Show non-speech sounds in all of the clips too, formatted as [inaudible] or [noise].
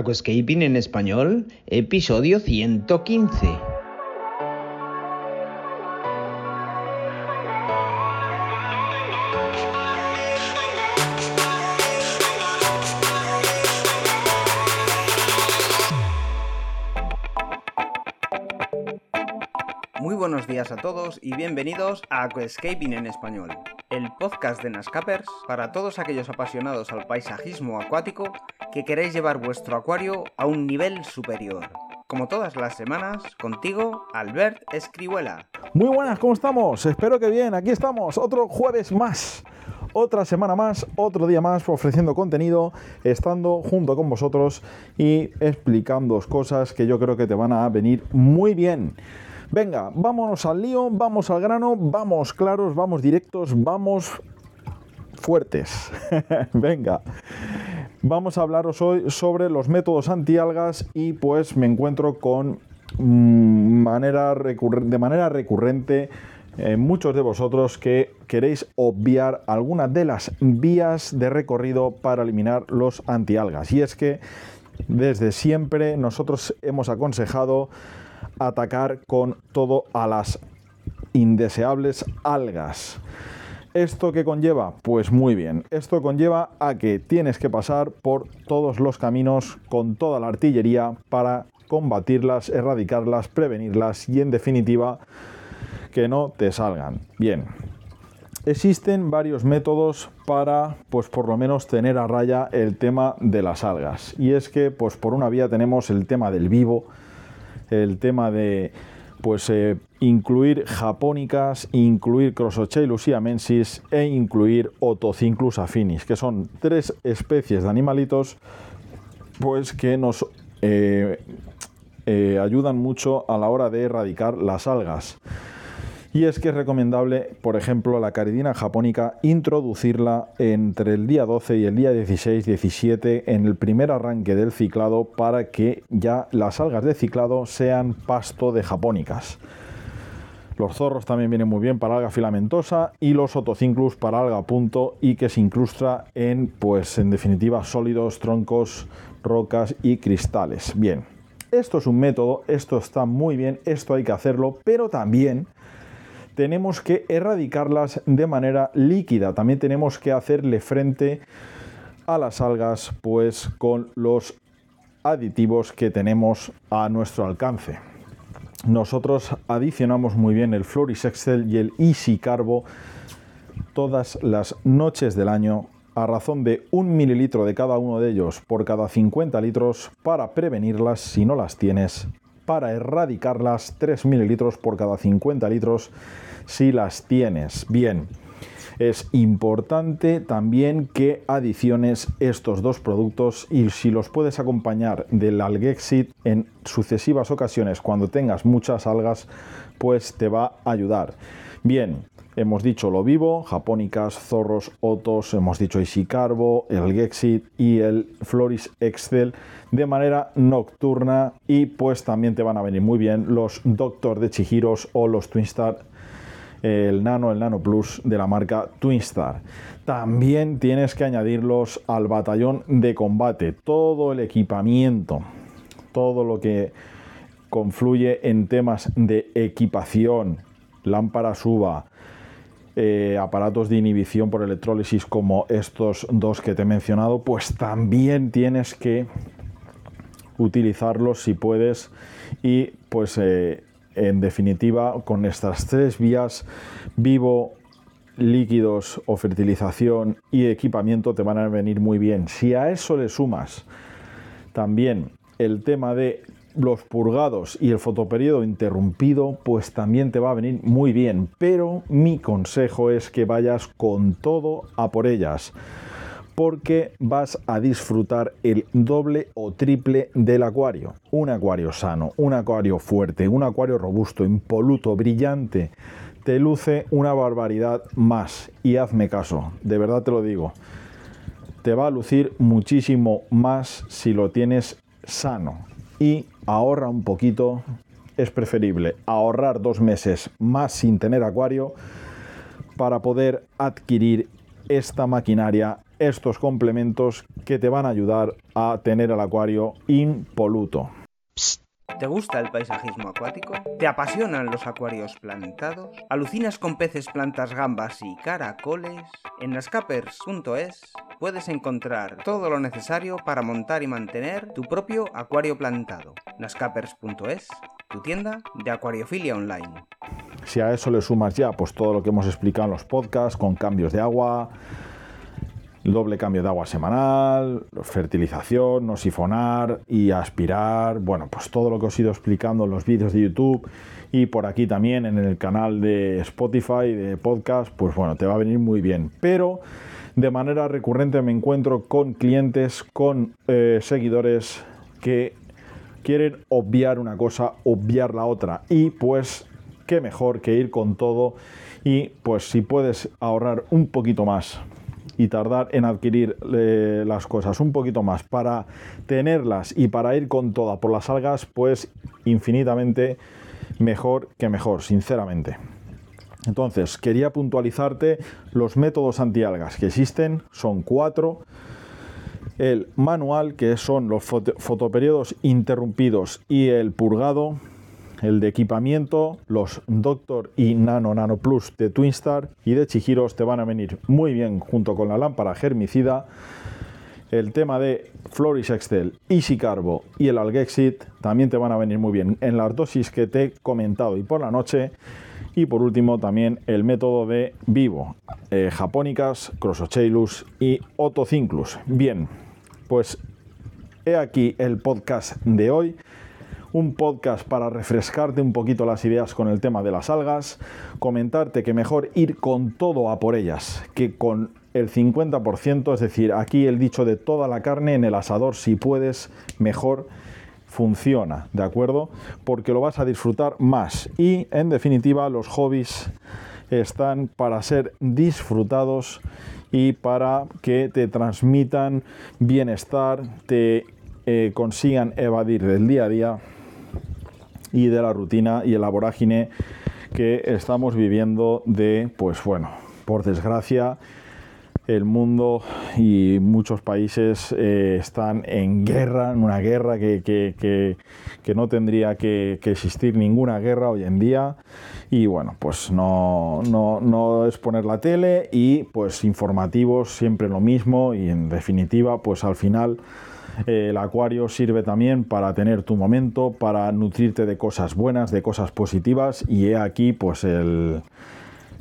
Aquascaping en español, episodio 115. Muy buenos días a todos y bienvenidos a Aquascaping en español, el podcast de Nascapers para todos aquellos apasionados al paisajismo acuático que queréis llevar vuestro acuario a un nivel superior. Como todas las semanas, contigo, Albert Escribuela. Muy buenas, ¿cómo estamos? Espero que bien, aquí estamos, otro jueves más. Otra semana más, otro día más ofreciendo contenido, estando junto con vosotros y explicándoos cosas que yo creo que te van a venir muy bien. Venga, vámonos al lío, vamos al grano, vamos claros, vamos directos, vamos fuertes. [laughs] Venga. Vamos a hablaros hoy sobre los métodos antialgas y pues me encuentro con mm, manera de manera recurrente eh, muchos de vosotros que queréis obviar alguna de las vías de recorrido para eliminar los antialgas. Y es que desde siempre nosotros hemos aconsejado atacar con todo a las indeseables algas. ¿Esto qué conlleva? Pues muy bien, esto conlleva a que tienes que pasar por todos los caminos con toda la artillería para combatirlas, erradicarlas, prevenirlas y en definitiva que no te salgan. Bien, existen varios métodos para, pues por lo menos tener a raya el tema de las algas. Y es que, pues por una vía tenemos el tema del vivo, el tema de pues eh, incluir japónicas, incluir Crossochelus siamensis e incluir Otocinclus affinis, que son tres especies de animalitos pues que nos eh, eh, ayudan mucho a la hora de erradicar las algas. Y es que es recomendable, por ejemplo, la caridina japónica, introducirla entre el día 12 y el día 16-17 en el primer arranque del ciclado para que ya las algas de ciclado sean pasto de japónicas. Los zorros también vienen muy bien para alga filamentosa y los otocinclus para alga punto y que se incrustra en, pues en definitiva, sólidos, troncos, rocas y cristales. Bien, esto es un método, esto está muy bien, esto hay que hacerlo, pero también tenemos que erradicarlas de manera líquida. También tenemos que hacerle frente a las algas pues con los aditivos que tenemos a nuestro alcance. Nosotros adicionamos muy bien el Floris Excel y el Easy Carbo todas las noches del año a razón de un mililitro de cada uno de ellos por cada 50 litros para prevenirlas si no las tienes, para erradicarlas 3 mililitros por cada 50 litros si las tienes. Bien, es importante también que adiciones estos dos productos y si los puedes acompañar del Algexit en sucesivas ocasiones cuando tengas muchas algas, pues te va a ayudar. Bien, hemos dicho lo vivo, japónicas, zorros, otos, hemos dicho Isicarbo, el Algexit y el Floris Excel de manera nocturna y pues también te van a venir muy bien los Doctor de Chihiros o los Twinstar el Nano, el Nano Plus de la marca Twinstar. También tienes que añadirlos al batallón de combate, todo el equipamiento, todo lo que confluye en temas de equipación, lámpara suba, eh, aparatos de inhibición por electrólisis como estos dos que te he mencionado, pues también tienes que utilizarlos si puedes y pues eh, en definitiva, con estas tres vías, vivo, líquidos o fertilización y equipamiento te van a venir muy bien. Si a eso le sumas también el tema de los purgados y el fotoperiodo interrumpido, pues también te va a venir muy bien. Pero mi consejo es que vayas con todo a por ellas porque vas a disfrutar el doble o triple del acuario. Un acuario sano, un acuario fuerte, un acuario robusto, impoluto, brillante. Te luce una barbaridad más. Y hazme caso, de verdad te lo digo. Te va a lucir muchísimo más si lo tienes sano. Y ahorra un poquito. Es preferible ahorrar dos meses más sin tener acuario para poder adquirir esta maquinaria estos complementos que te van a ayudar a tener el acuario impoluto. ¿Te gusta el paisajismo acuático? ¿Te apasionan los acuarios plantados? ¿Alucinas con peces, plantas, gambas y caracoles? En nascapers.es puedes encontrar todo lo necesario para montar y mantener tu propio acuario plantado. nascapers.es, tu tienda de acuariofilia online. Si a eso le sumas ya pues todo lo que hemos explicado en los podcasts con cambios de agua, doble cambio de agua semanal, fertilización, no sifonar y aspirar, bueno, pues todo lo que os he ido explicando en los vídeos de YouTube y por aquí también en el canal de Spotify, de podcast, pues bueno, te va a venir muy bien. Pero de manera recurrente me encuentro con clientes, con eh, seguidores que quieren obviar una cosa, obviar la otra y pues qué mejor que ir con todo y pues si puedes ahorrar un poquito más y tardar en adquirir eh, las cosas un poquito más para tenerlas y para ir con toda por las algas, pues infinitamente mejor que mejor, sinceramente. Entonces, quería puntualizarte los métodos antialgas que existen, son cuatro. El manual, que son los fotoperiodos interrumpidos y el purgado, el de equipamiento, los Doctor y Nano Nano Plus de Twinstar y de Chihiros te van a venir muy bien junto con la lámpara germicida. El tema de Floris Excel, Easy Carbo y el Algexit también te van a venir muy bien en las dosis que te he comentado y por la noche. Y por último también el método de Vivo, eh, Japónicas, Crossocheilus y Otocinclus. Bien, pues he aquí el podcast de hoy un podcast para refrescarte un poquito las ideas con el tema de las algas, comentarte que mejor ir con todo a por ellas que con el 50%, es decir, aquí el dicho de toda la carne en el asador, si puedes, mejor funciona, ¿de acuerdo? Porque lo vas a disfrutar más y en definitiva los hobbies están para ser disfrutados y para que te transmitan bienestar, te eh, consigan evadir del día a día y de la rutina y el la vorágine que estamos viviendo de, pues bueno, por desgracia, el mundo y muchos países eh, están en guerra, en una guerra que, que, que, no tendría que, existir ninguna guerra hoy en día. Y bueno, pues no, no, no, es poner la tele y pues informativos siempre lo mismo y en definitiva pues al final el acuario sirve también para tener tu momento, para nutrirte de cosas buenas, de cosas positivas y he aquí pues el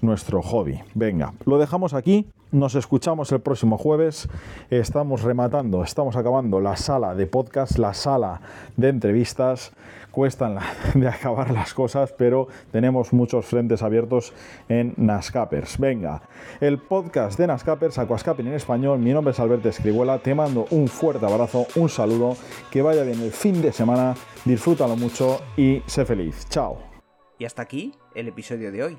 nuestro hobby. Venga, lo dejamos aquí. Nos escuchamos el próximo jueves. Estamos rematando, estamos acabando la sala de podcast, la sala de entrevistas. Cuestan [laughs] de acabar las cosas, pero tenemos muchos frentes abiertos en Nascapers. Venga, el podcast de Nascapers, Aquascaping en español. Mi nombre es Alberto Escribuela. Te mando un fuerte abrazo, un saludo. Que vaya bien el fin de semana. Disfrútalo mucho y sé feliz. Chao. Y hasta aquí el episodio de hoy.